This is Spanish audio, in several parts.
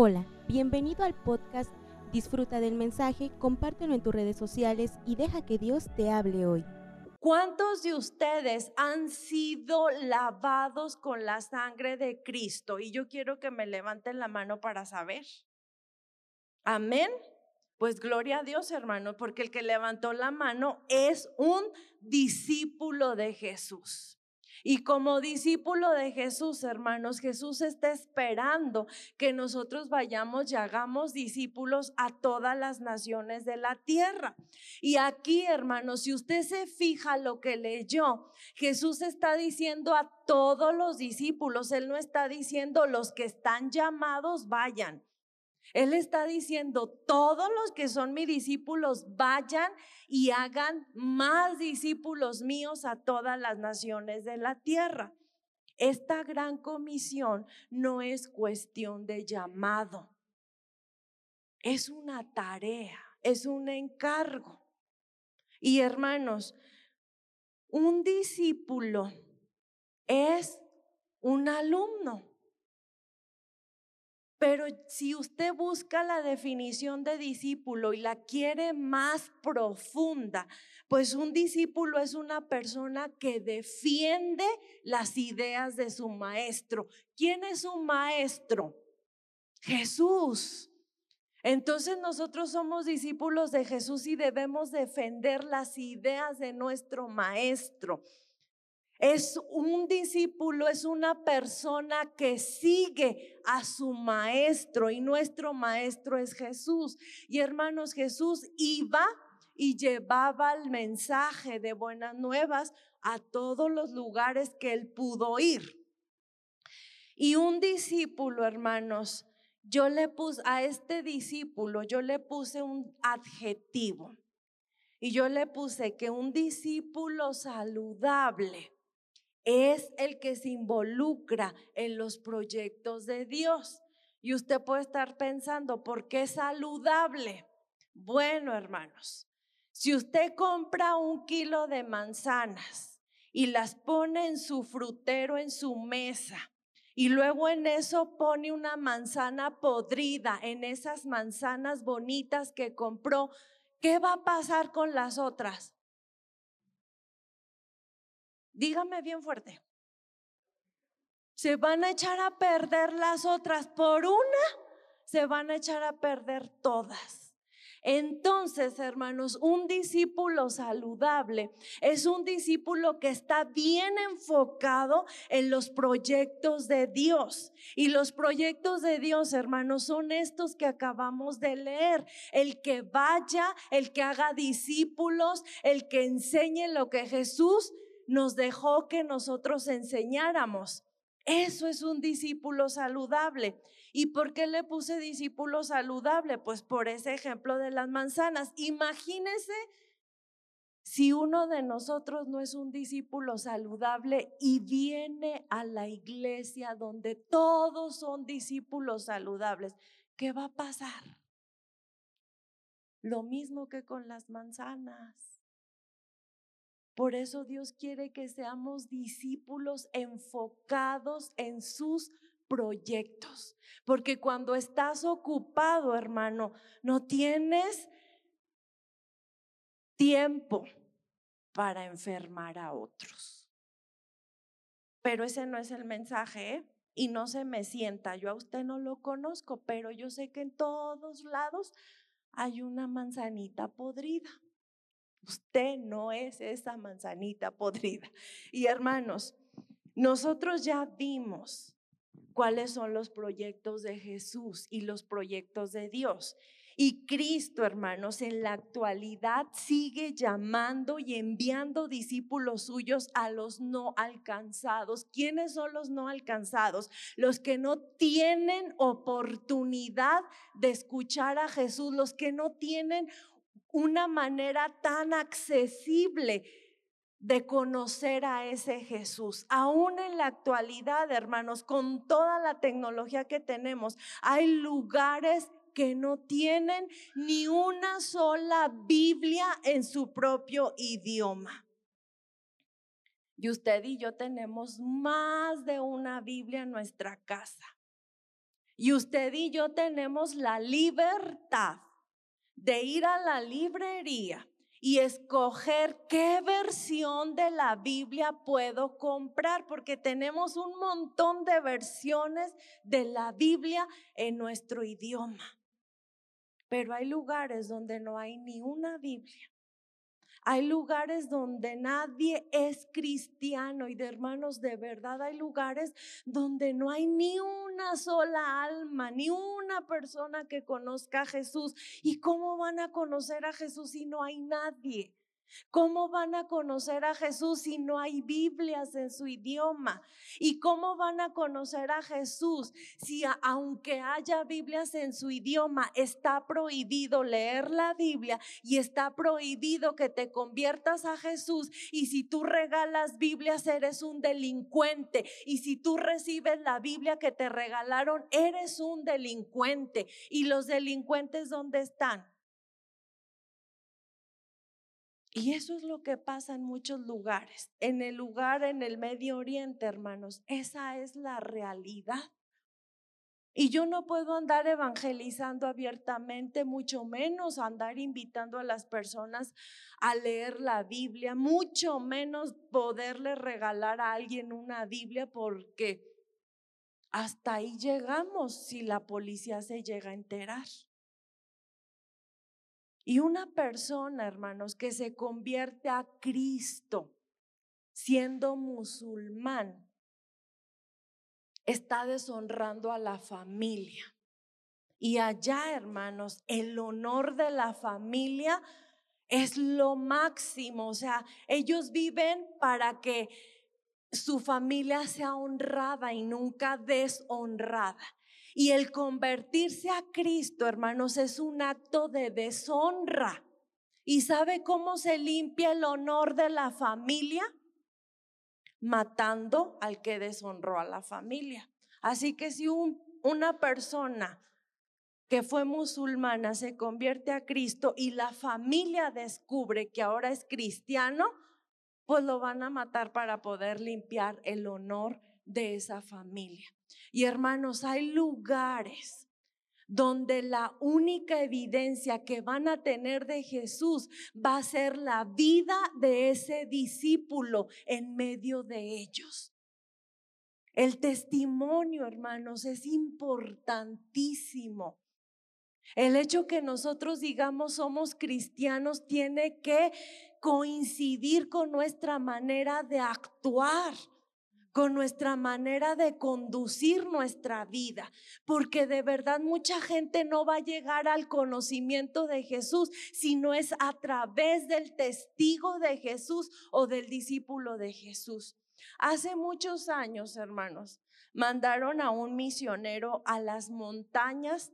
Hola, bienvenido al podcast. Disfruta del mensaje, compártelo en tus redes sociales y deja que Dios te hable hoy. ¿Cuántos de ustedes han sido lavados con la sangre de Cristo? Y yo quiero que me levanten la mano para saber. Amén. Pues gloria a Dios, hermano, porque el que levantó la mano es un discípulo de Jesús. Y como discípulo de Jesús, hermanos, Jesús está esperando que nosotros vayamos y hagamos discípulos a todas las naciones de la tierra. Y aquí, hermanos, si usted se fija lo que leyó, Jesús está diciendo a todos los discípulos, Él no está diciendo los que están llamados vayan. Él está diciendo, todos los que son mis discípulos vayan y hagan más discípulos míos a todas las naciones de la tierra. Esta gran comisión no es cuestión de llamado, es una tarea, es un encargo. Y hermanos, un discípulo es un alumno. Pero si usted busca la definición de discípulo y la quiere más profunda, pues un discípulo es una persona que defiende las ideas de su maestro. ¿Quién es su maestro? Jesús. Entonces nosotros somos discípulos de Jesús y debemos defender las ideas de nuestro maestro. Es un discípulo, es una persona que sigue a su maestro y nuestro maestro es Jesús. Y hermanos, Jesús iba y llevaba el mensaje de buenas nuevas a todos los lugares que él pudo ir. Y un discípulo, hermanos, yo le puse a este discípulo, yo le puse un adjetivo. Y yo le puse que un discípulo saludable es el que se involucra en los proyectos de Dios. Y usted puede estar pensando, ¿por qué es saludable? Bueno, hermanos, si usted compra un kilo de manzanas y las pone en su frutero, en su mesa, y luego en eso pone una manzana podrida, en esas manzanas bonitas que compró, ¿qué va a pasar con las otras? Dígame bien fuerte. Se van a echar a perder las otras. Por una, se van a echar a perder todas. Entonces, hermanos, un discípulo saludable es un discípulo que está bien enfocado en los proyectos de Dios. Y los proyectos de Dios, hermanos, son estos que acabamos de leer. El que vaya, el que haga discípulos, el que enseñe lo que Jesús nos dejó que nosotros enseñáramos. Eso es un discípulo saludable. ¿Y por qué le puse discípulo saludable? Pues por ese ejemplo de las manzanas. Imagínese si uno de nosotros no es un discípulo saludable y viene a la iglesia donde todos son discípulos saludables, ¿qué va a pasar? Lo mismo que con las manzanas. Por eso Dios quiere que seamos discípulos enfocados en sus proyectos. Porque cuando estás ocupado, hermano, no tienes tiempo para enfermar a otros. Pero ese no es el mensaje, ¿eh? Y no se me sienta, yo a usted no lo conozco, pero yo sé que en todos lados hay una manzanita podrida. Usted no es esa manzanita podrida. Y hermanos, nosotros ya vimos cuáles son los proyectos de Jesús y los proyectos de Dios. Y Cristo, hermanos, en la actualidad sigue llamando y enviando discípulos suyos a los no alcanzados. ¿Quiénes son los no alcanzados? Los que no tienen oportunidad de escuchar a Jesús, los que no tienen una manera tan accesible de conocer a ese Jesús. Aún en la actualidad, hermanos, con toda la tecnología que tenemos, hay lugares que no tienen ni una sola Biblia en su propio idioma. Y usted y yo tenemos más de una Biblia en nuestra casa. Y usted y yo tenemos la libertad de ir a la librería y escoger qué versión de la Biblia puedo comprar, porque tenemos un montón de versiones de la Biblia en nuestro idioma. Pero hay lugares donde no hay ni una Biblia. Hay lugares donde nadie es cristiano y de hermanos, de verdad hay lugares donde no hay ni una sola alma, ni una persona que conozca a Jesús. ¿Y cómo van a conocer a Jesús si no hay nadie? ¿Cómo van a conocer a Jesús si no hay Biblias en su idioma? ¿Y cómo van a conocer a Jesús si aunque haya Biblias en su idioma, está prohibido leer la Biblia y está prohibido que te conviertas a Jesús? Y si tú regalas Biblias, eres un delincuente. Y si tú recibes la Biblia que te regalaron, eres un delincuente. ¿Y los delincuentes dónde están? Y eso es lo que pasa en muchos lugares. En el lugar, en el Medio Oriente, hermanos, esa es la realidad. Y yo no puedo andar evangelizando abiertamente, mucho menos andar invitando a las personas a leer la Biblia, mucho menos poderle regalar a alguien una Biblia porque hasta ahí llegamos si la policía se llega a enterar. Y una persona, hermanos, que se convierte a Cristo siendo musulmán, está deshonrando a la familia. Y allá, hermanos, el honor de la familia es lo máximo. O sea, ellos viven para que su familia sea honrada y nunca deshonrada. Y el convertirse a Cristo, hermanos, es un acto de deshonra. ¿Y sabe cómo se limpia el honor de la familia? Matando al que deshonró a la familia. Así que si una persona que fue musulmana se convierte a Cristo y la familia descubre que ahora es cristiano, pues lo van a matar para poder limpiar el honor de esa familia. Y hermanos, hay lugares donde la única evidencia que van a tener de Jesús va a ser la vida de ese discípulo en medio de ellos. El testimonio, hermanos, es importantísimo. El hecho que nosotros digamos somos cristianos tiene que coincidir con nuestra manera de actuar con nuestra manera de conducir nuestra vida, porque de verdad mucha gente no va a llegar al conocimiento de Jesús si no es a través del testigo de Jesús o del discípulo de Jesús. Hace muchos años, hermanos, mandaron a un misionero a las montañas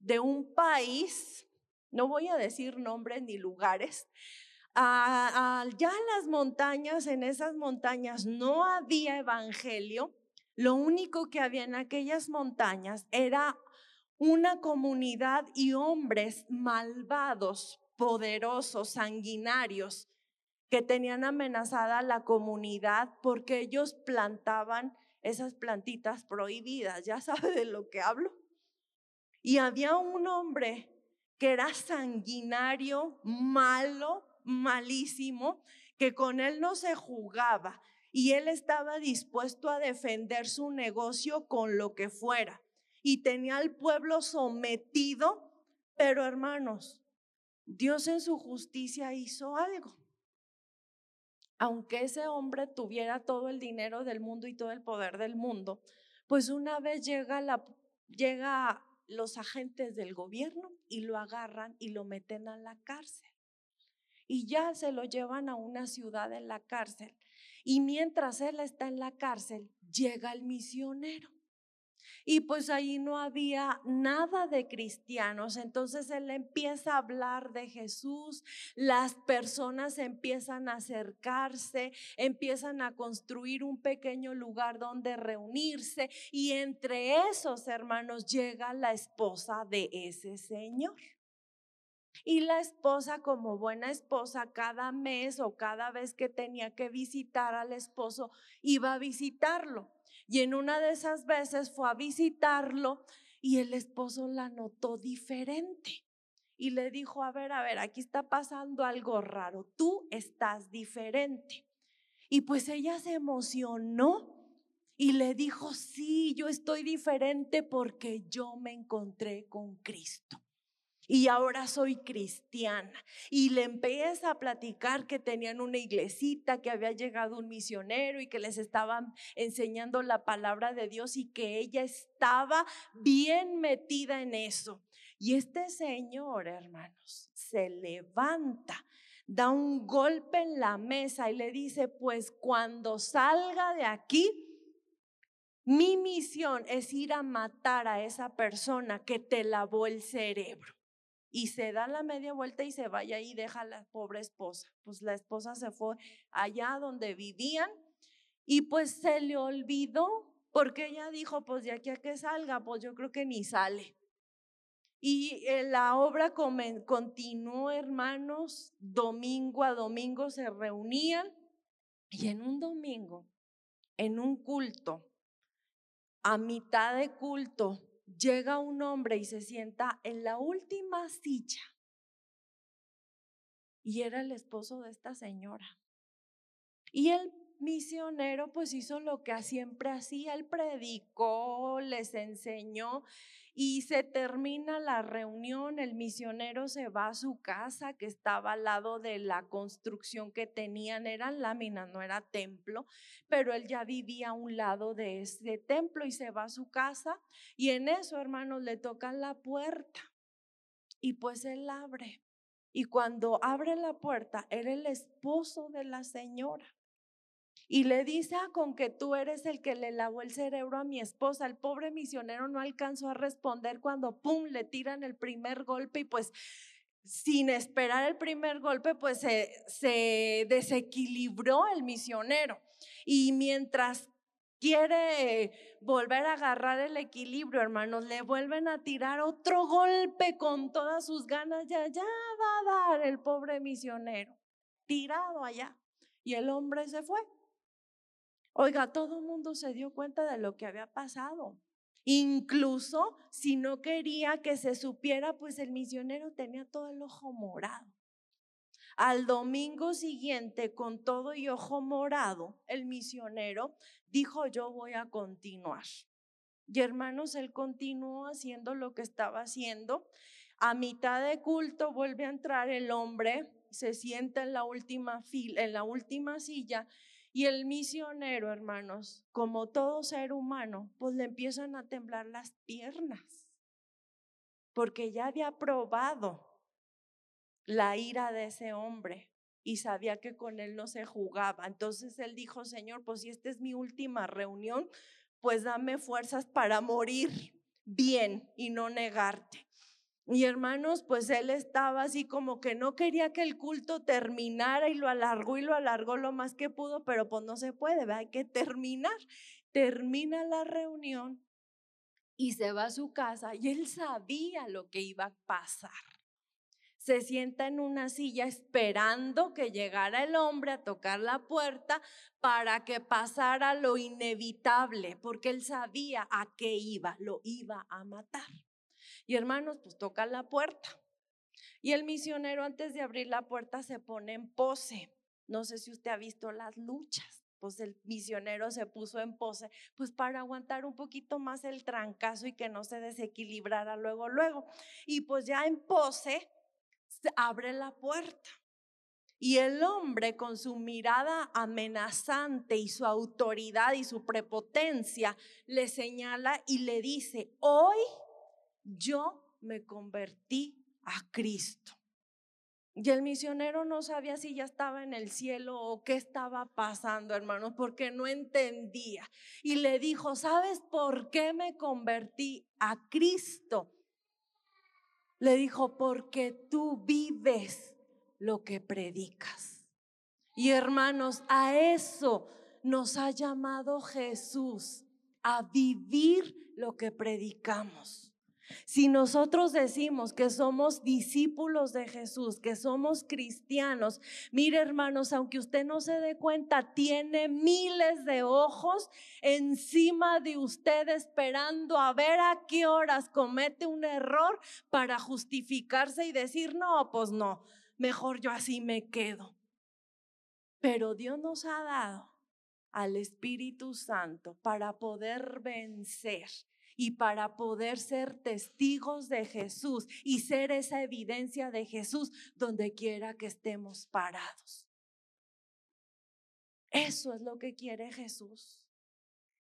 de un país, no voy a decir nombres ni lugares, allá en las montañas, en esas montañas no había evangelio. Lo único que había en aquellas montañas era una comunidad y hombres malvados, poderosos, sanguinarios, que tenían amenazada la comunidad porque ellos plantaban esas plantitas prohibidas. Ya sabe de lo que hablo. Y había un hombre que era sanguinario, malo, malísimo que con él no se jugaba y él estaba dispuesto a defender su negocio con lo que fuera y tenía al pueblo sometido, pero hermanos, Dios en su justicia hizo algo. Aunque ese hombre tuviera todo el dinero del mundo y todo el poder del mundo, pues una vez llega la llega los agentes del gobierno y lo agarran y lo meten a la cárcel y ya se lo llevan a una ciudad en la cárcel. Y mientras él está en la cárcel, llega el misionero. Y pues ahí no había nada de cristianos. Entonces él empieza a hablar de Jesús, las personas empiezan a acercarse, empiezan a construir un pequeño lugar donde reunirse y entre esos hermanos llega la esposa de ese señor. Y la esposa, como buena esposa, cada mes o cada vez que tenía que visitar al esposo, iba a visitarlo. Y en una de esas veces fue a visitarlo Y el esposo la notó diferente y le dijo, a ver, a ver, aquí está pasando algo raro, tú estás diferente. Y pues ella se emocionó y le dijo, sí, yo estoy diferente porque yo me encontré con Cristo. Y ahora soy cristiana. Y le empieza a platicar que tenían una iglesita, que había llegado un misionero y que les estaban enseñando la palabra de Dios y que ella estaba bien metida en eso. Y este señor, hermanos, se levanta, da un golpe en la mesa y le dice, pues cuando salga de aquí, mi misión es ir a matar a esa persona que te lavó el cerebro. Y se da la media vuelta y se vaya y deja a la pobre esposa. Pues la esposa se fue allá donde vivían y pues se le olvidó porque ella dijo, pues de aquí a que salga, pues yo creo que ni sale. Y eh, la obra continuó, hermanos, domingo a domingo se reunían y en un domingo, en un culto, a mitad de culto, llega un hombre y se sienta en la última silla. Y era el esposo de esta señora. Y el misionero pues hizo lo que siempre hacía, él predicó, les enseñó y se termina la reunión, el misionero se va a su casa que estaba al lado de la construcción que tenían, eran láminas, no era templo, pero él ya vivía a un lado de ese templo y se va a su casa y en eso, hermanos, le tocan la puerta y pues él abre. Y cuando abre la puerta, era el esposo de la señora. Y le dice, con que tú eres el que le lavó el cerebro a mi esposa. El pobre misionero no alcanzó a responder cuando, ¡pum!, le tiran el primer golpe y pues sin esperar el primer golpe, pues se, se desequilibró el misionero. Y mientras quiere volver a agarrar el equilibrio, hermanos, le vuelven a tirar otro golpe con todas sus ganas, ya, ya va a dar el pobre misionero, tirado allá. Y el hombre se fue. Oiga, todo el mundo se dio cuenta de lo que había pasado. Incluso si no quería que se supiera, pues el misionero tenía todo el ojo morado. Al domingo siguiente, con todo y ojo morado, el misionero dijo, yo voy a continuar. Y hermanos, él continuó haciendo lo que estaba haciendo. A mitad de culto vuelve a entrar el hombre, se sienta en la última fila, en la última silla y el misionero, hermanos, como todo ser humano, pues le empiezan a temblar las piernas, porque ya había probado la ira de ese hombre y sabía que con él no se jugaba. Entonces él dijo, Señor, pues si esta es mi última reunión, pues dame fuerzas para morir bien y no negarte. Y hermanos, pues él estaba así como que no quería que el culto terminara y lo alargó y lo alargó lo más que pudo, pero pues no se puede, hay que terminar. Termina la reunión y se va a su casa y él sabía lo que iba a pasar. Se sienta en una silla esperando que llegara el hombre a tocar la puerta para que pasara lo inevitable, porque él sabía a qué iba, lo iba a matar. Y hermanos, pues toca la puerta. Y el misionero antes de abrir la puerta se pone en pose. No sé si usted ha visto las luchas. Pues el misionero se puso en pose, pues para aguantar un poquito más el trancazo y que no se desequilibrara luego, luego. Y pues ya en pose, se abre la puerta. Y el hombre con su mirada amenazante y su autoridad y su prepotencia le señala y le dice, hoy yo me convertí a Cristo. Y el misionero no sabía si ya estaba en el cielo o qué estaba pasando, hermanos, porque no entendía. Y le dijo, ¿sabes por qué me convertí a Cristo? Le dijo, porque tú vives lo que predicas. Y hermanos, a eso nos ha llamado Jesús, a vivir lo que predicamos Si nosotros decimos que somos discípulos de Jesús, que somos cristianos, mire hermanos, aunque usted no se dé cuenta, tiene miles de ojos encima de usted esperando a ver a qué horas comete un error para justificarse y decir, no, pues no, mejor yo así me quedo. Pero Dios nos ha dado al Espíritu Santo para poder vencer y para poder ser testigos de Jesús y ser esa evidencia de Jesús donde quiera que estemos parados. Eso es lo que quiere Jesús.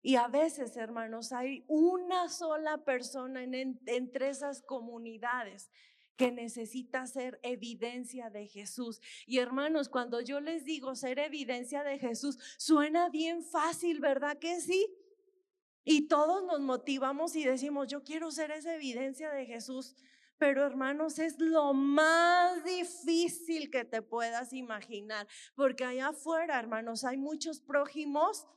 Y a veces, hermanos, hay una sola persona en, entre esas comunidades que necesita ser evidencia de Jesús. Y hermanos, cuando yo les digo ser evidencia de Jesús, suena bien fácil, ¿verdad que sí? Y todos nos motivamos y decimos, yo quiero ser esa evidencia de Jesús. Pero hermanos, es lo más difícil que te puedas imaginar, porque allá afuera, hermanos, hay muchos prójimos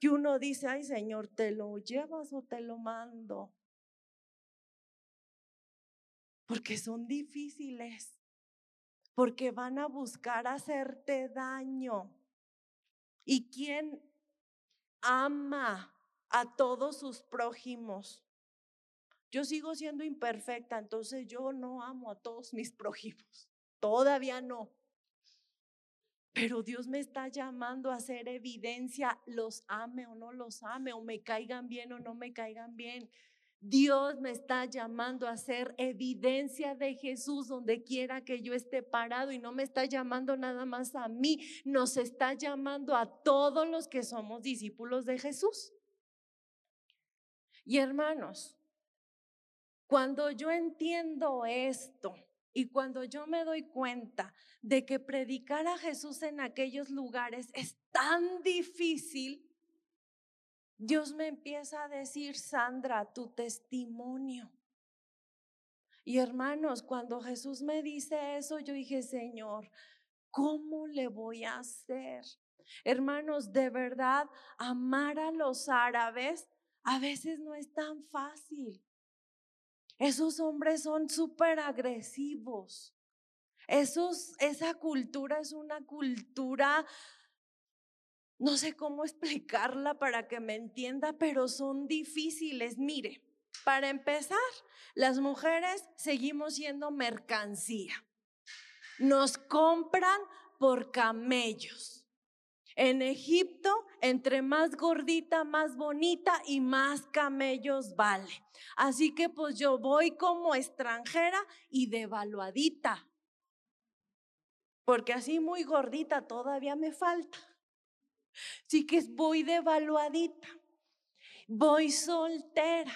que uno dice, ay Señor, ¿te lo llevas o te lo mando? Porque son difíciles, porque van a buscar hacerte daño. ¿Y quién ama a todos sus prójimos. Yo sigo siendo imperfecta, entonces yo no amo a todos mis prójimos. Todavía no. Pero Dios me está llamando a hacer evidencia, los ame o no los ame, o me caigan bien o no me caigan bien. Dios me está llamando a hacer evidencia de Jesús donde quiera que yo esté parado y no me está llamando nada más a mí, nos está llamando a todos los que somos discípulos de Jesús. Y hermanos, cuando yo entiendo esto y cuando yo me doy cuenta de que predicar a Jesús en aquellos lugares es tan difícil, Dios me empieza a decir, Sandra, tu testimonio. Y hermanos, cuando Jesús me dice eso, yo dije, Señor, ¿cómo le voy a hacer? Hermanos, de verdad, amar a los árabes a veces no es tan fácil. Esos hombres son súper agresivos. Esa cultura es una cultura, no sé cómo explicarla para que me entienda, pero son difíciles. Mire, para empezar, las mujeres seguimos siendo mercancía. Nos compran por camellos. En Egipto, entre más gordita, más bonita y más camellos vale. Así que pues yo voy como extranjera y devaluadita. Porque así muy gordita todavía me falta. Así que voy devaluadita. Voy soltera.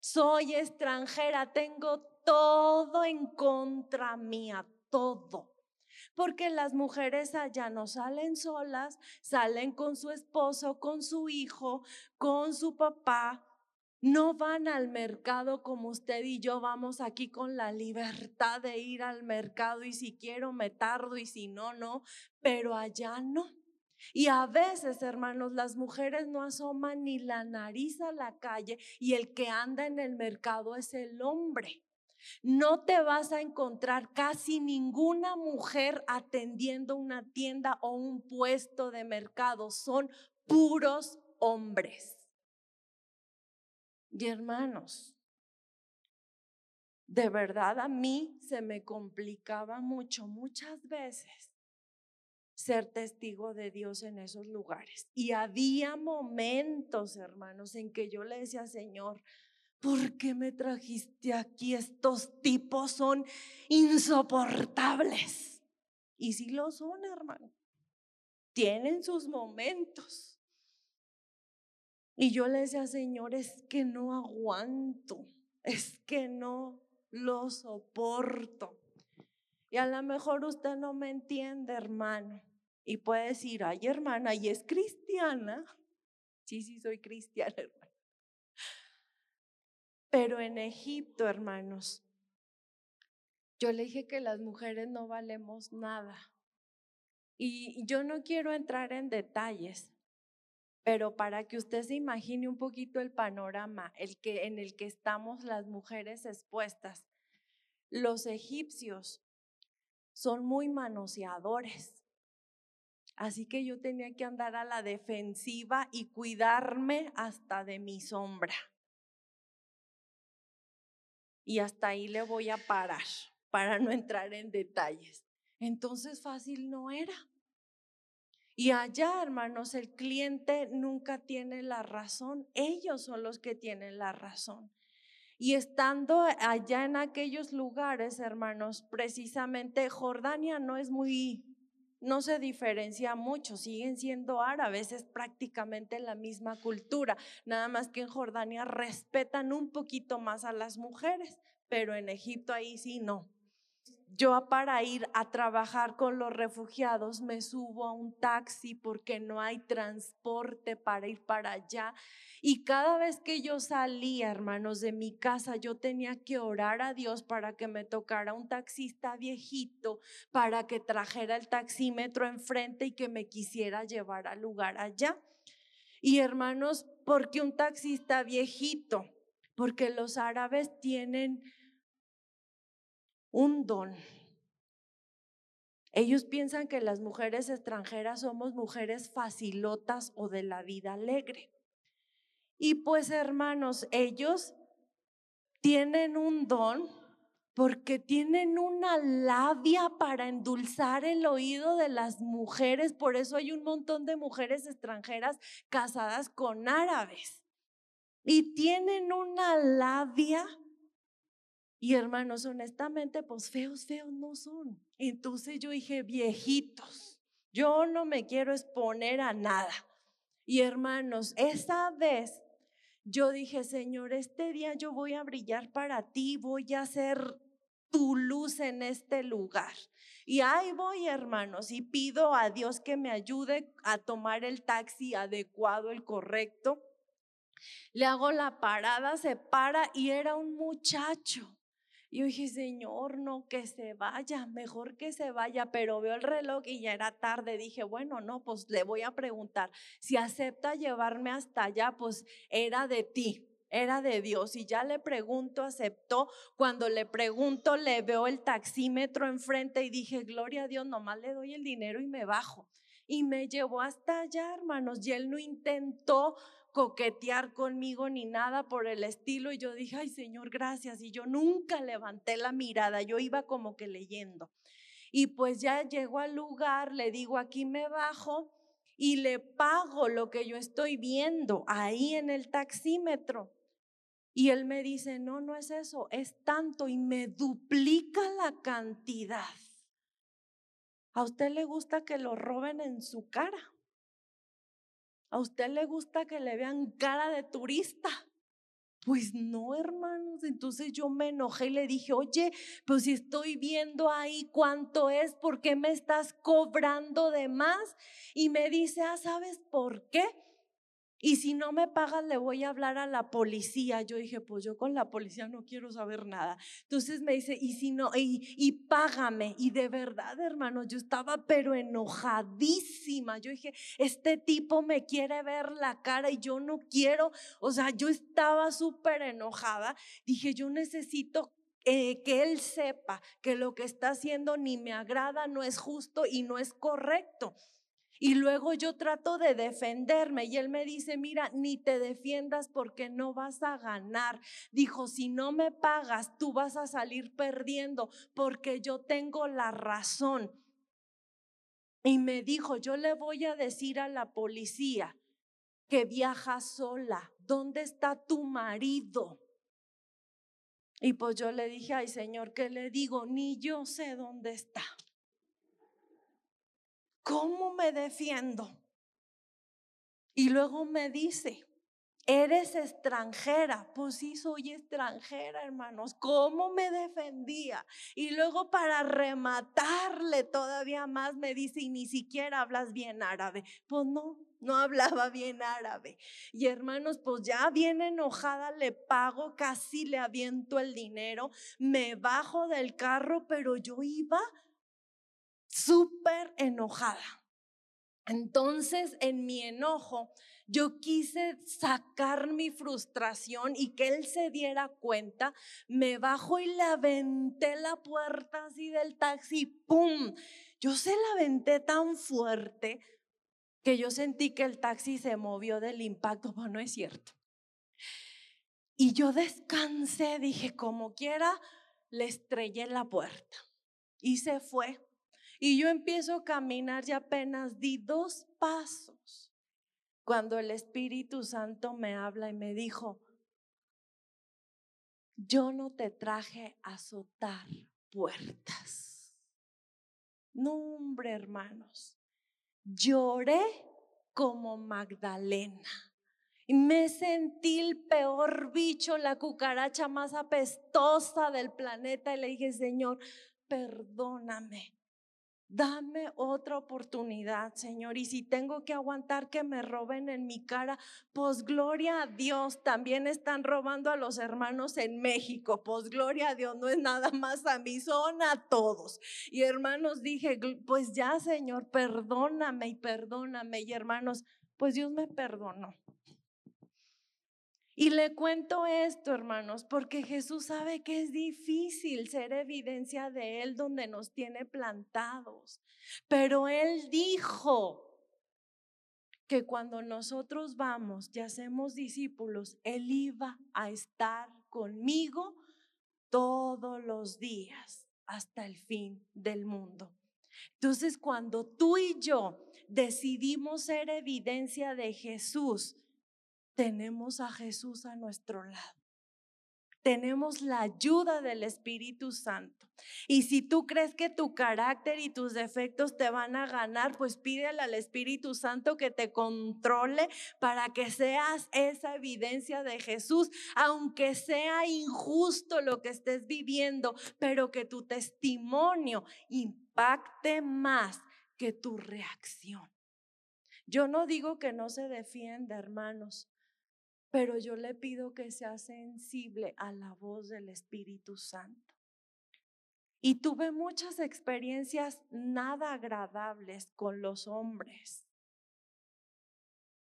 Soy extranjera. Tengo todo en contra mía. Todo porque las mujeres allá no salen solas, salen con su esposo, con su hijo, con su papá. No van al mercado como usted y yo vamos aquí con la libertad de ir al mercado y si quiero me tardo y si no, no, pero allá no. Y a veces, hermanos, las mujeres no asoman ni la nariz a la calle y el que anda en el mercado es el hombre. No te vas a encontrar casi ninguna mujer atendiendo una tienda o un puesto de mercado. Son puros hombres. Y hermanos, de verdad a mí se me complicaba mucho, muchas veces, ser testigo de Dios en esos lugares. Y había momentos, hermanos, en que yo le decía, Señor, ¿por qué me trajiste aquí? Estos tipos son insoportables. Y si lo son, hermano. Tienen sus momentos. Y yo le decía, Señor, es que no aguanto, es que no lo soporto. Y a lo mejor usted no me entiende, hermano. Y puede decir, ay, hermana, y es cristiana. Sí, sí, soy cristiana, hermano. Pero en Egipto, hermanos, yo le dije que las mujeres no valemos nada. Y yo no quiero entrar en detalles, Pero para que usted se imagine un poquito el panorama el que, en el que estamos las mujeres expuestas, los egipcios son muy manoseadores. Así que yo tenía que andar a la defensiva y cuidarme hasta de mi sombra. Y hasta ahí le voy a parar para no entrar en detalles. Entonces fácil no era. Y allá, hermanos, el cliente nunca tiene la razón. Ellos son los que tienen la razón. Y estando allá en aquellos lugares, hermanos, precisamente Jordania no es muy, no se diferencia mucho, siguen siendo árabes, es prácticamente la misma cultura, nada más que en Jordania respetan un poquito más a las mujeres, pero en Egipto ahí sí no yo para ir a trabajar con los refugiados me subo a un taxi porque no hay transporte para ir para allá. Y cada vez que yo salía, hermanos, de mi casa, yo tenía que orar a Dios para que me tocara un taxista viejito, para que trajera el taxímetro enfrente y que me quisiera llevar al lugar allá. Y hermanos, porque un taxista viejito? Porque los árabes tienen un don. Ellos piensan que las mujeres extranjeras somos mujeres facilotas o de la vida alegre. Y pues hermanos, ellos tienen un don porque tienen una labia para endulzar el oído de las mujeres. Por eso hay un montón de mujeres extranjeras casadas con árabes. Y tienen una labia y hermanos, honestamente, pues feos, feos no son. Entonces yo dije, viejitos, yo no me quiero exponer a nada. Y hermanos, esa vez yo dije, Señor, este día yo voy a brillar para ti, voy a ser tu luz en este lugar. Y ahí voy, hermanos, y pido a Dios que me ayude a tomar el taxi adecuado, el correcto. Le hago la parada, se para y era un muchacho. Y yo dije, Señor, no, que se vaya, mejor que se vaya, pero veo el reloj y ya era tarde. Dije, bueno, no, pues le voy a preguntar, si acepta llevarme hasta allá, pues era de ti, era de Dios. Y ya le pregunto, aceptó. Cuando le pregunto, le veo el taxímetro enfrente y dije, gloria a Dios, nomás le doy el dinero y me bajo. Y me llevó hasta allá, hermanos, y él no intentó coquetear conmigo ni nada por el estilo. Y yo dije, ay Señor, gracias. Y yo nunca levanté la mirada, yo iba como que leyendo. Y pues ya llego al lugar, le digo, aquí me bajo y le pago lo que yo estoy viendo ahí en el taxímetro. Y él me dice, no, no es eso, es tanto y me duplica la cantidad. ¿A usted le gusta que lo roben en su cara? ¿A usted le gusta que le vean cara de turista? Pues no, hermanos. Entonces yo me enojé y le dije, oye, pues si estoy viendo ahí cuánto es, ¿por qué me estás cobrando de más? Y me dice, ah, ¿sabes por qué? Y si no me pagan, le voy a hablar a la policía. Yo dije, pues yo con la policía no quiero saber nada. Entonces me dice, y si no, y, y págame. Y de verdad, hermano, yo estaba pero enojadísima. Yo dije, este tipo me quiere ver la cara y yo no quiero. O sea, yo estaba súper enojada. Dije, yo necesito eh, que él sepa que lo que está haciendo ni me agrada, no es justo y no es correcto. Y luego yo trato de defenderme y él me dice, mira, ni te defiendas porque no vas a ganar. Dijo, si no me pagas, tú vas a salir perdiendo porque yo tengo la razón. Y me dijo, yo le voy a decir a la policía que viaja sola. ¿Dónde está tu marido? Y pues yo le dije, ay Señor, ¿qué le digo? Ni yo sé dónde está. ¿Cómo me defiendo? Y luego me dice, eres extranjera. Pues sí, soy extranjera, hermanos. ¿Cómo me defendía? Y luego para rematarle todavía más me dice, y ni siquiera hablas bien árabe. Pues no, no hablaba bien árabe. Y hermanos, pues ya bien enojada le pago, casi le aviento el dinero, me bajo del carro, pero yo iba súper enojada. Entonces, en mi enojo, yo quise sacar mi frustración y que él se diera cuenta. Me bajo y le aventé la puerta así del taxi, ¡pum! Yo se la aventé tan fuerte que yo sentí que el taxi se movió del impacto, pero no es cierto. Y yo descansé, dije, como quiera, le estrellé la puerta y se fue. Y yo empiezo a caminar y apenas di dos pasos cuando el Espíritu Santo me habla y me dijo, yo no te traje a azotar puertas. No, hombre, hermanos, lloré como Magdalena. Y me sentí el peor bicho, la cucaracha más apestosa del planeta. Y le dije, Señor, perdóname. Dame otra oportunidad, Señor. Y si tengo que aguantar que me roben en mi cara, pues gloria a Dios. También están robando a los hermanos en México. Pues gloria a Dios. No es nada más a mí, son a todos. Y hermanos, dije, pues ya, Señor, perdóname y perdóname. Y hermanos, pues Dios me perdonó. Y le cuento esto, hermanos, porque Jesús sabe que es difícil ser evidencia de Él donde nos tiene plantados. Pero Él dijo que cuando nosotros vamos y hacemos discípulos, Él iba a estar conmigo todos los días hasta el fin del mundo. Entonces, cuando tú y yo decidimos ser evidencia de Jesús, tenemos a Jesús a nuestro lado. Tenemos la ayuda del Espíritu Santo. Y si tú crees que tu carácter y tus defectos te van a ganar, pues pídele al Espíritu Santo que te controle para que seas esa evidencia de Jesús, aunque sea injusto lo que estés viviendo, pero que tu testimonio impacte más que tu reacción. Yo no digo que no se defienda, hermanos pero yo le pido que sea sensible a la voz del Espíritu Santo. Y tuve muchas experiencias nada agradables con los hombres.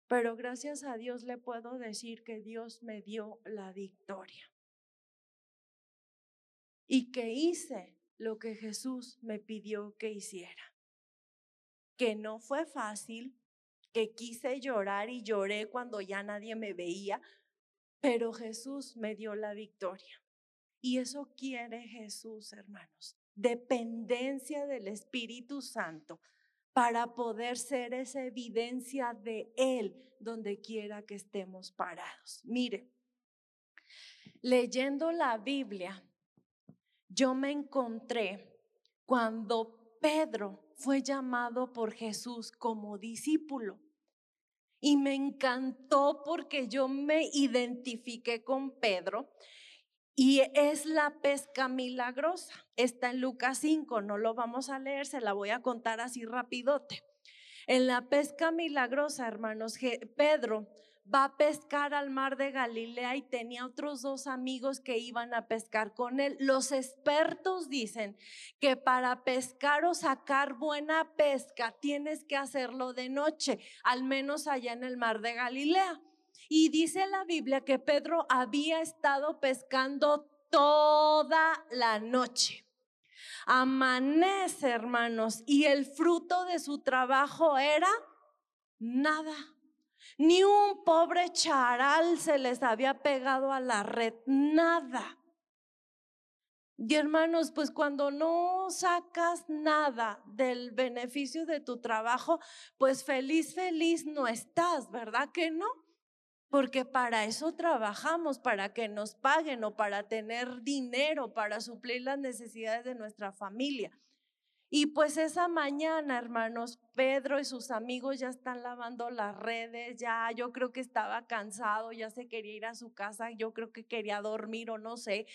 Pero gracias a Dios le puedo decir que Dios me dio la victoria. Y que hice lo que Jesús me pidió que hiciera. Que no fue fácil, que quise llorar y lloré cuando ya nadie me veía, pero Jesús me dio la victoria. Y eso quiere Jesús, hermanos, dependencia del Espíritu Santo para poder ser esa evidencia de Él donde quiera que estemos parados. Mire, leyendo la Biblia, yo me encontré cuando Pedro fue llamado por Jesús como discípulo. Y me encantó porque yo me identifiqué con Pedro y es la pesca milagrosa. Está en Lucas 5, no lo vamos a leer, se la voy a contar así rapidote. En la pesca milagrosa, hermanos, Pedro va a pescar al mar de Galilea y tenía otros dos amigos que iban a pescar con él. Los expertos dicen que para pescar o sacar buena pesca tienes que hacerlo de noche, al menos allá en el mar de Galilea. Y dice la Biblia que Pedro había estado pescando toda la noche. Amanece, hermanos, y el fruto de su trabajo era nada. Ni un pobre charal se les había pegado a la red, nada. Y hermanos, pues cuando no sacas nada del beneficio de tu trabajo, pues feliz, feliz no estás, ¿verdad que no? Porque para eso trabajamos, para que nos paguen o para tener dinero, para suplir las necesidades de nuestra familia. Y pues esa mañana, hermanos, Pedro y sus amigos ya están lavando las redes, ya yo creo que estaba cansado, ya se quería ir a su casa, yo creo que quería dormir o no sé,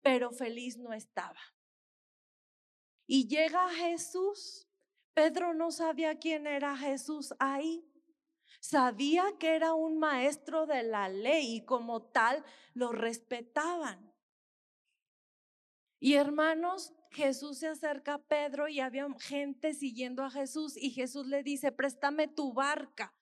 pero feliz no estaba. Y llega Jesús. Pedro no sabía quién era Jesús ahí. Sabía que era un maestro de la ley y como tal lo respetaban. Y hermanos, Jesús se acerca a Pedro y había gente siguiendo a Jesús y Jesús le dice, préstame tu barca.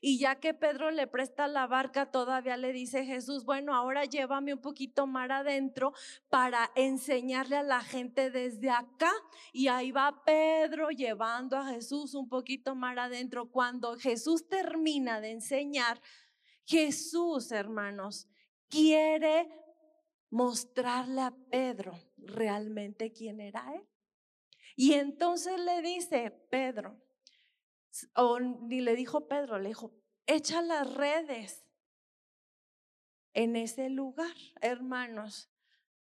Y ya que Pedro le presta la barca, todavía le dice Jesús, bueno, ahora llévame un poquito más adentro para enseñarle a la gente desde acá. Y ahí va Pedro llevando a Jesús un poquito más adentro. Cuando Jesús termina de enseñar, Jesús, hermanos, quiere mostrarle a Pedro realmente quién era él. Y entonces le dice, Pedro, o ni le dijo Pedro, le dijo, echa las redes en ese lugar, hermanos.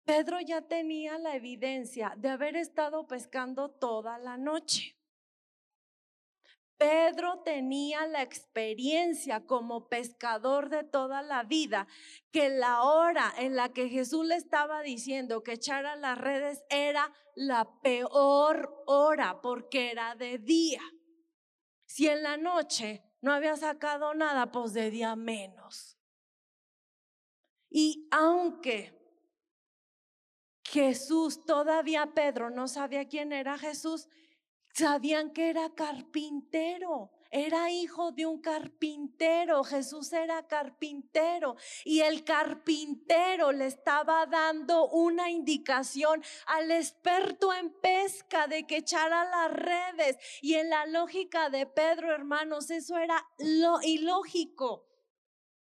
Pedro ya tenía la evidencia de haber estado pescando toda la noche. Pedro tenía la experiencia como pescador de toda la vida, que la hora en la que Jesús le estaba diciendo que echara las redes era la peor hora porque era de día. Si en la noche no había sacado nada, pues de día menos. Y aunque Jesús, todavía Pedro no sabía quién era Jesús, sabían que era carpintero. Era hijo de un carpintero, Jesús era carpintero y el carpintero le estaba dando una indicación al experto en pesca de que echara las redes y en la lógica de Pedro, hermanos, eso era lo ilógico.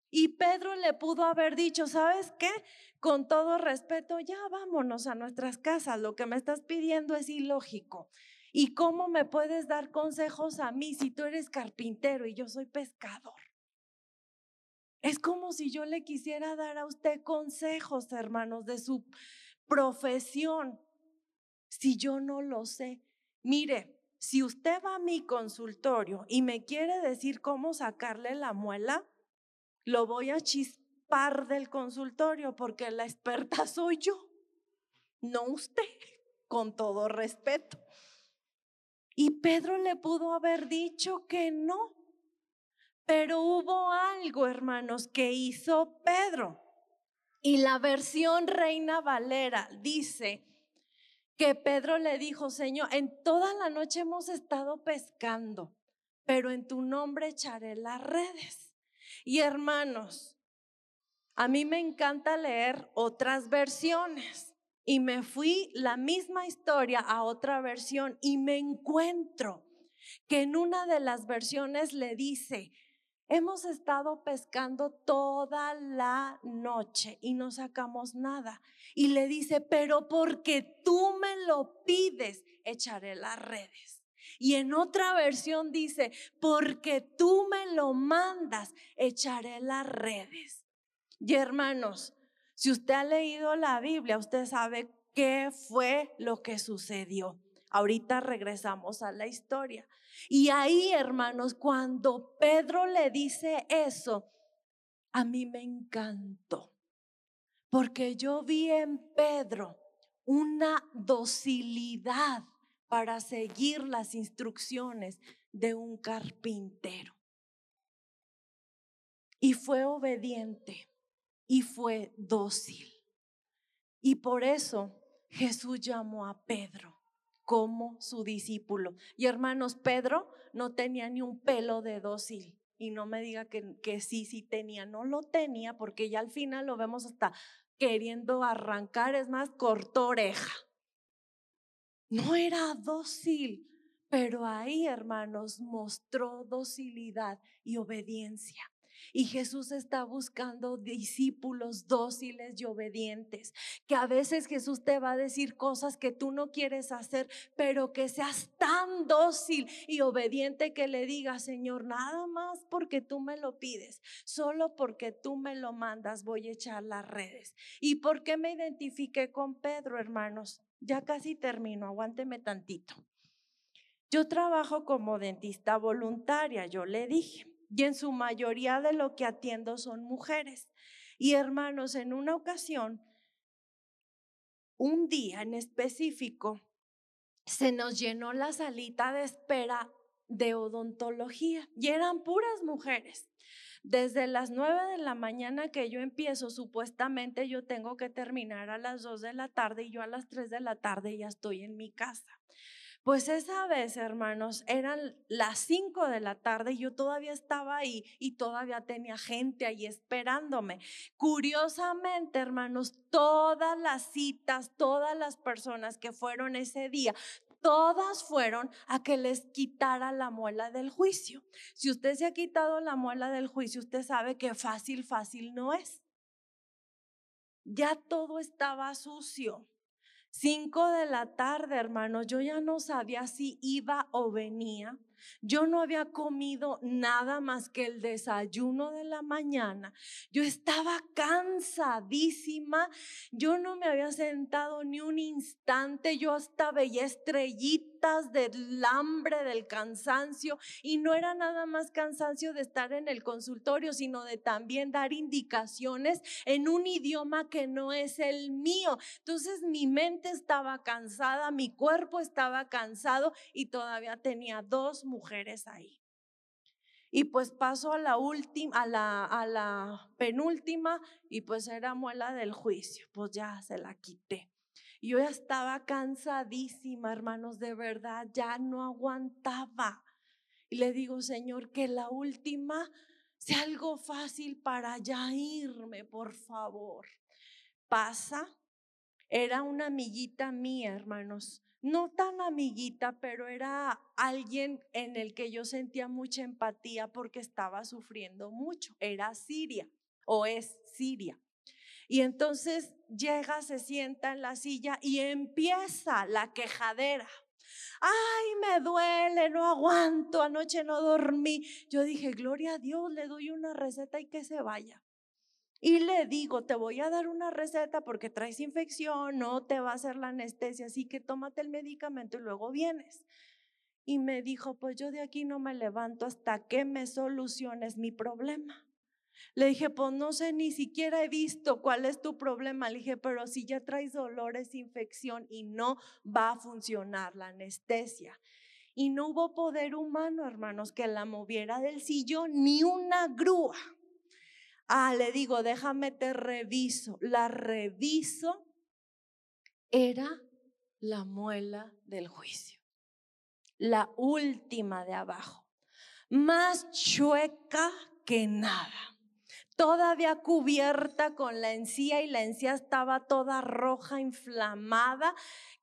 Y Pedro le pudo haber dicho, ¿sabes qué? Con todo respeto, ya vámonos a nuestras casas, lo que me estás pidiendo es ilógico. ¿Y cómo me puedes dar consejos a mí si tú eres carpintero y yo soy pescador? Es como si yo le quisiera dar a usted consejos, hermanos, de su profesión, si yo no lo sé. Mire, si usted va a mi consultorio y me quiere decir cómo sacarle la muela, lo voy a chispar del consultorio porque la experta soy yo, no usted, con todo respeto. Y Pedro le pudo haber dicho que no. Pero hubo algo, hermanos, que hizo Pedro. Y la versión Reina Valera dice que Pedro le dijo, Señor, en toda la noche hemos estado pescando, pero en tu nombre echaré las redes. Y hermanos, a mí me encanta leer otras versiones y me fui la misma historia a otra versión y me encuentro que en una de las versiones le dice, hemos estado pescando toda la noche y no sacamos nada. Y le dice, pero porque tú me lo pides, echaré las redes. Y en otra versión dice, porque tú me lo mandas, echaré las redes. Y hermanos, si usted ha leído la Biblia, usted sabe qué fue lo que sucedió. Ahorita regresamos a la historia. Y ahí, hermanos, cuando Pedro le dice eso, a mí me encantó. Porque yo vi en Pedro una docilidad para seguir las instrucciones de un carpintero. Y fue obediente y fue dócil. Y por eso Jesús llamó a Pedro como su discípulo. Y hermanos, Pedro no tenía ni un pelo de dócil. Y no me diga que, sí, sí tenía. No lo tenía porque ya al final lo vemos hasta queriendo arrancar. Es más, cortó oreja. No era dócil, pero ahí, hermanos, mostró docilidad y obediencia. Y Jesús está buscando discípulos dóciles y obedientes. Que a veces Jesús te va a decir cosas que tú no quieres hacer, pero que seas tan dócil y obediente que le digas, Señor, nada más porque tú me lo pides, solo porque tú me lo mandas, voy a echar las redes. ¿Y por qué me identifiqué con Pedro, hermanos? Ya casi termino, aguánteme tantito. Yo trabajo como dentista voluntaria, yo le dije y en su mayoría de lo que atiendo son mujeres. Y hermanos, en una ocasión, un día en específico, se nos llenó la salita de espera de odontología y eran puras mujeres. Desde las 9 de la mañana que yo empiezo, supuestamente yo tengo que terminar a las 2 de la tarde y yo a las 3 de la tarde ya estoy en mi casa. Pues esa vez, hermanos, eran las 5 de la tarde y yo todavía estaba ahí y todavía tenía gente ahí esperándome. Curiosamente, hermanos, todas las citas, todas las personas que fueron ese día, todas fueron a que les quitara la muela del juicio. Si usted se ha quitado la muela del juicio, usted sabe que fácil, fácil no es. Ya todo estaba sucio. Cinco de la tarde, hermanos, yo ya no sabía si iba o venía. Yo no había comido nada más que el desayuno de la mañana. Yo estaba cansadísima. Yo no me había sentado ni un instante. Yo hasta veía estrellitas del hambre, del cansancio. Y no era nada más cansancio de estar en el consultorio, sino de también dar indicaciones en un idioma que no es el mío. Entonces mi mente estaba cansada, mi cuerpo estaba cansado y todavía tenía dos mujeres ahí. Y pues paso a la última, a la, penúltima, y pues era muela del juicio, pues ya se la quité. Yo ya estaba cansadísima, hermanos, de verdad, ya no aguantaba. Y le digo, Señor, que la última sea algo fácil para ya irme, por favor. Pasa, era una amiguita mía, hermanos no tan amiguita, pero era alguien en el que yo sentía mucha empatía porque estaba sufriendo mucho. Era Siria o es Siria. Y entonces llega, se sienta en la silla y empieza la quejadera. Ay, me duele, no aguanto, anoche no dormí. Yo dije, gloria a Dios, le doy una receta y que se vaya y le digo, te voy a dar una receta porque traes infección, no te va a hacer la anestesia, así que tómate el medicamento y luego vienes. Y me dijo, pues yo de aquí no me levanto hasta que me soluciones mi problema. Le dije, pues no sé, ni siquiera he visto cuál es tu problema. Le dije, pero si ya traes dolores, infección y no va a funcionar la anestesia. Y no hubo poder humano, hermanos, que la moviera del sillón, ni una grúa. Ah, le digo, déjame te reviso. La reviso era la muela del juicio. La última de abajo. Más chueca que nada. Todavía cubierta con la encía y la encía estaba toda roja, inflamada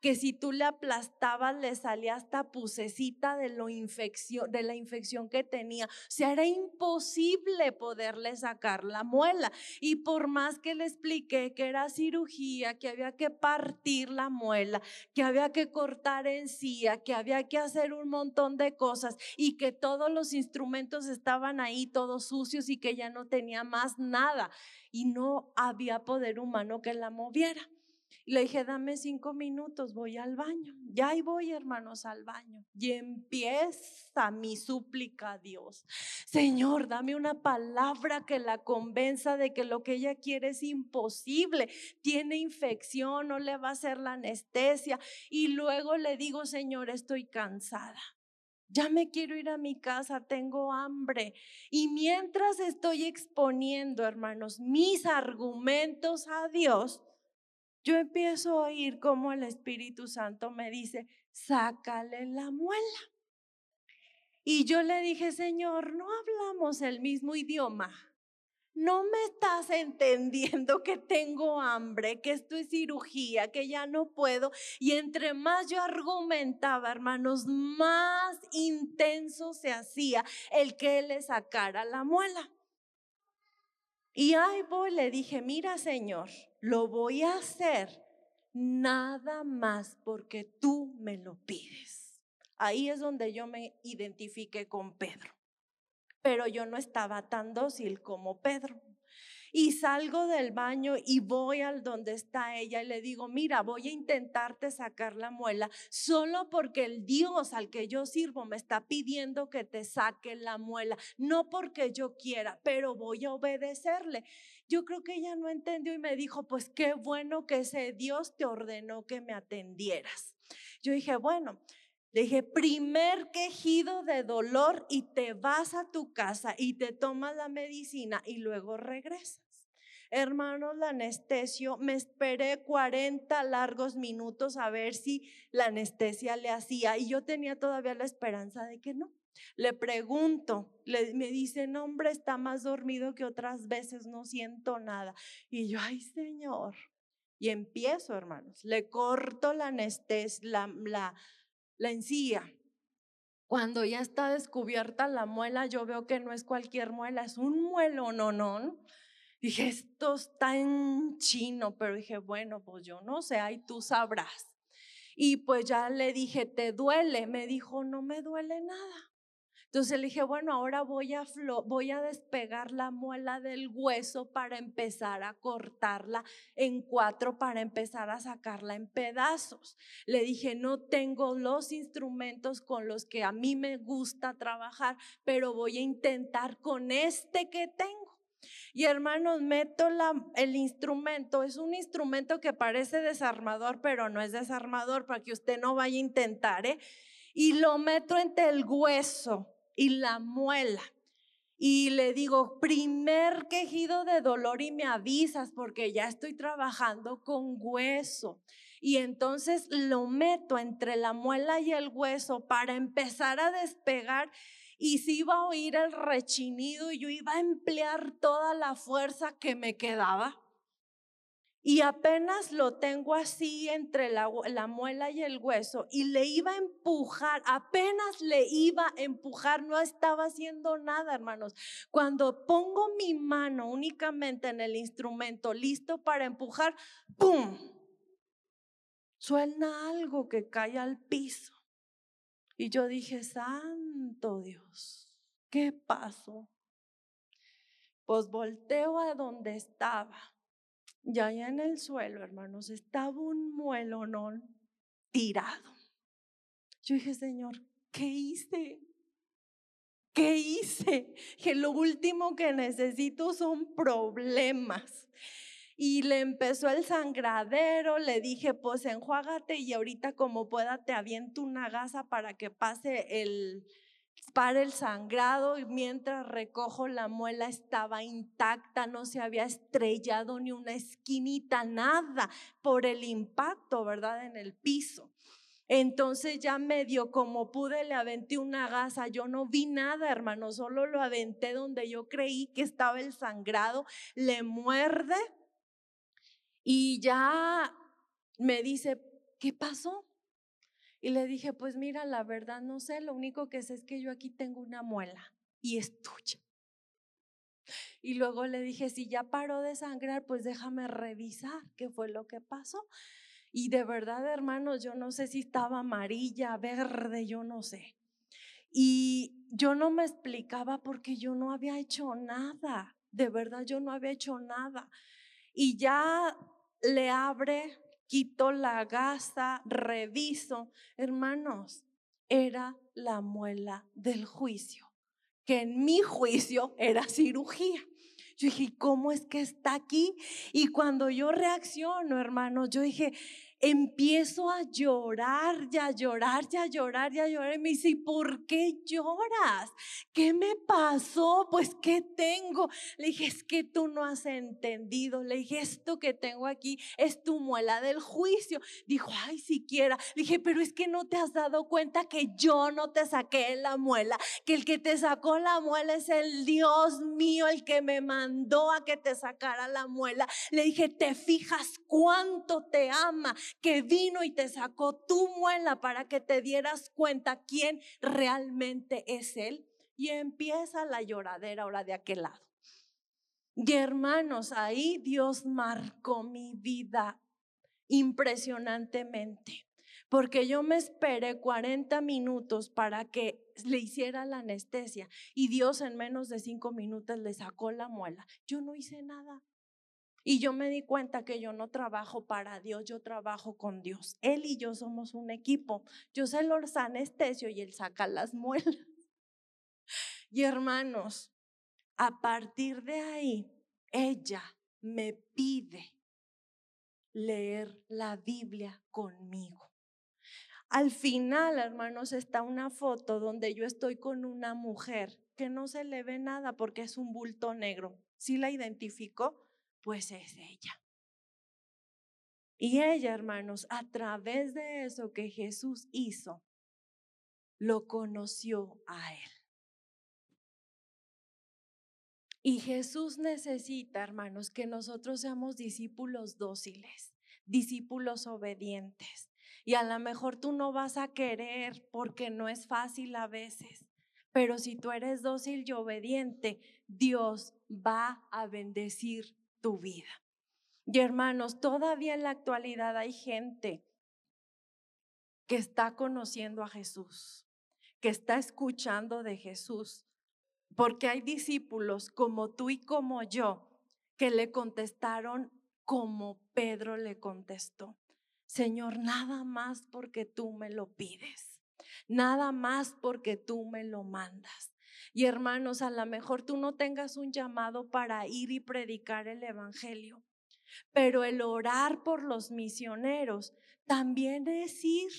que si tú le aplastabas le salía hasta pusecita de, de la infección que tenía. O sea, era imposible poderle sacar la muela. Y por más que le expliqué que era cirugía, que había que partir la muela, que había que cortar encía, que había que hacer un montón de cosas y que todos los instrumentos estaban ahí todos sucios y que ya no tenía más nada y no había poder humano que la moviera. Le dije, dame cinco minutos, voy al baño. Ya ahí voy, hermanos, al baño. Y empieza mi súplica a Dios. Señor, dame una palabra que la convenza de que lo que ella quiere es imposible. Tiene infección, no le va a hacer la anestesia. Y luego le digo, Señor, estoy cansada. Ya me quiero ir a mi casa, tengo hambre. Y mientras estoy exponiendo, hermanos, mis argumentos a Dios, yo empiezo a oír como el Espíritu Santo me dice, sácale la muela. Y yo le dije, Señor, no hablamos el mismo idioma. No me estás entendiendo que tengo hambre, que esto es cirugía, que ya no puedo. Y entre más yo argumentaba, hermanos, más intenso se hacía el que le sacara la muela. Y ahí voy, le dije, mira Señor, lo voy a hacer nada más porque tú me lo pides. Ahí es donde yo me identifiqué con Pedro. Pero yo no estaba tan dócil como Pedro. Y salgo del baño y voy al donde está ella y le digo, mira, voy a intentarte sacar la muela solo porque el Dios al que yo sirvo me está pidiendo que te saque la muela, no porque yo quiera, pero voy a obedecerle. Yo creo que ella no entendió y me dijo, pues qué bueno que ese Dios te ordenó que me atendieras. Yo dije, bueno, Dije, primer quejido de dolor y te vas a tu casa y te tomas la medicina y luego regresas. Hermanos, la anestesio, me esperé 40 largos minutos a ver si la anestesia le hacía y yo tenía todavía la esperanza de que no. Le pregunto, le, me dice, no, hombre, está más dormido que otras veces, no siento nada. Y yo, ay, Señor. Y empiezo, hermanos, le corto la anestesia, la, la encía. Cuando ya está descubierta la muela, yo veo que no es cualquier muela, es un muelo, no, no. Dije, esto está en chino, pero dije, bueno, pues yo no sé, ahí tú sabrás. Y pues ya le dije, ¿te duele? Me dijo, no me duele nada. Entonces le dije, bueno, ahora voy a, despegar la muela del hueso para empezar a cortarla en cuatro, para empezar a sacarla en pedazos. Le dije, no tengo los instrumentos con los que a mí me gusta trabajar, pero voy a intentar con este que tengo. Y hermanos, meto la, el instrumento, es un instrumento que parece desarmador, pero no es desarmador para que usted no vaya a intentar, ¿eh? Y lo meto entre el hueso y la muela. Y le digo, primer quejido de dolor y me avisas porque ya estoy trabajando con hueso. Y entonces lo meto entre la muela y el hueso para empezar a despegar y si iba a oír el rechinido y yo iba a emplear toda la fuerza que me quedaba. Y apenas lo tengo así entre la, muela y el hueso y le iba a empujar, apenas le iba a empujar, no estaba haciendo nada, hermanos. Cuando pongo mi mano únicamente en el instrumento listo para empujar, ¡pum! Suena algo que cae al piso. Y yo dije, Santo Dios, ¿qué pasó? Pues volteo a donde estaba y allá en el suelo, hermanos, estaba un muelonón tirado. Yo dije, Señor, ¿qué hice? ¿Qué hice? Que lo último que necesito son problemas. Y le empezó el sangradero, le dije, pues enjuágate y ahorita como pueda te aviento una gasa para que pase el, para el sangrado y mientras recojo la muela estaba intacta, no se había estrellado ni una esquinita, nada por el impacto, ¿verdad? En el piso. Entonces ya medio como pude le aventé una gasa, yo no vi nada, hermano, solo lo aventé donde yo creí que estaba el sangrado, le muerde y ya me dice, ¿qué pasó? Y le dije, pues mira, la verdad no sé, lo único que sé es que yo aquí tengo una muela y es tuya. Y luego le dije, si ya paró de sangrar, pues déjame revisar qué fue lo que pasó. Y de verdad, hermanos, yo no sé si estaba amarilla, verde, yo no sé. Y yo no me explicaba porque yo no había hecho nada. De verdad, yo no había hecho nada. Y ya le abre quito la gasa, reviso. Hermanos, era la muela del juicio, que en mi juicio era cirugía. Yo dije, ¿cómo es que está aquí? Y cuando yo reacciono, hermanos, yo dije, empiezo a llorar, ya llorar, ya llorar, ya llorar. Y me dice, ¿y por qué lloras? ¿Qué me pasó? Pues, ¿qué tengo? Le dije, es que tú no has entendido. Le dije, esto que tengo aquí es tu muela del juicio. Dijo, ay, siquiera. Le dije, pero es que no te has dado cuenta que yo no te saqué la muela, que el que te sacó la muela es el Dios mío, el que me mandó a que te sacara la muela. Le dije, ¿te fijas cuánto te ama? Que vino y te sacó tu muela para que te dieras cuenta quién realmente es Él. Y empieza la lloradera ahora de aquel lado. Y hermanos, ahí Dios marcó mi vida impresionantemente. Porque yo me esperé 40 minutos para que le hiciera la anestesia y Dios en menos de cinco minutos le sacó la muela. Yo no hice nada. Y yo me di cuenta que yo no trabajo para Dios, yo trabajo con Dios. Él y yo somos un equipo. Yo sé los anestesio y él saca las muelas. Y hermanos, a partir de ahí, ella me pide leer la Biblia conmigo. Al final, hermanos, está una foto donde yo estoy con una mujer que no se le ve nada porque es un bulto negro. Si la identifico, pues es ella. Y ella, hermanos, a través de eso que Jesús hizo, lo conoció a él. Y Jesús necesita, hermanos, que nosotros seamos discípulos dóciles, discípulos obedientes. Y a lo mejor tú no vas a querer porque no es fácil a veces. Pero si tú eres dócil y obediente, Dios va a bendecir tu vida. Y hermanos, todavía en la actualidad hay gente que está conociendo a Jesús, que está escuchando de Jesús, porque hay discípulos como tú y como yo que le contestaron como Pedro le contestó. Señor, nada más porque tú me lo pides, nada más porque tú me lo mandas. Y hermanos, a lo mejor tú no tengas un llamado para ir y predicar el Evangelio, pero el orar por los misioneros también es ir.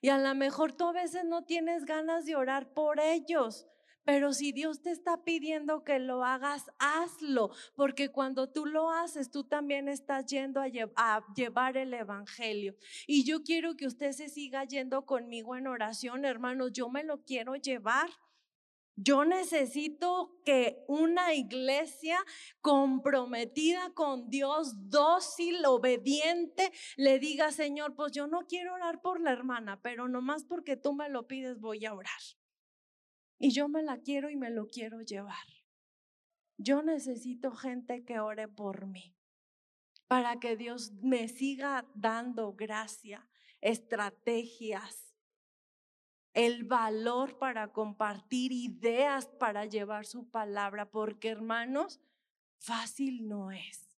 Y a lo mejor tú a veces no tienes ganas de orar por ellos, pero si Dios te está pidiendo que lo hagas, hazlo, porque cuando tú lo haces, tú también estás yendo a, llevar el Evangelio. Y yo quiero que usted se siga yendo conmigo en oración, hermanos, yo me lo quiero llevar. Yo necesito que una iglesia comprometida con Dios, dócil, obediente, le diga, Señor, pues yo no quiero orar por la hermana, pero nomás porque tú me lo pides voy a orar. Y yo me la quiero y me lo quiero llevar. Yo necesito gente que ore por mí para que Dios me siga dando gracia, estrategias, el valor para compartir ideas para llevar su palabra, porque hermanos, fácil no es.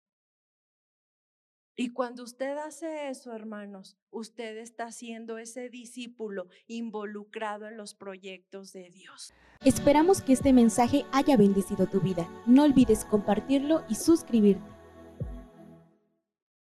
Y cuando usted hace eso, hermanos, usted está siendo ese discípulo involucrado en los proyectos de Dios. Esperamos que este mensaje haya bendecido tu vida. No olvides compartirlo y suscribirte.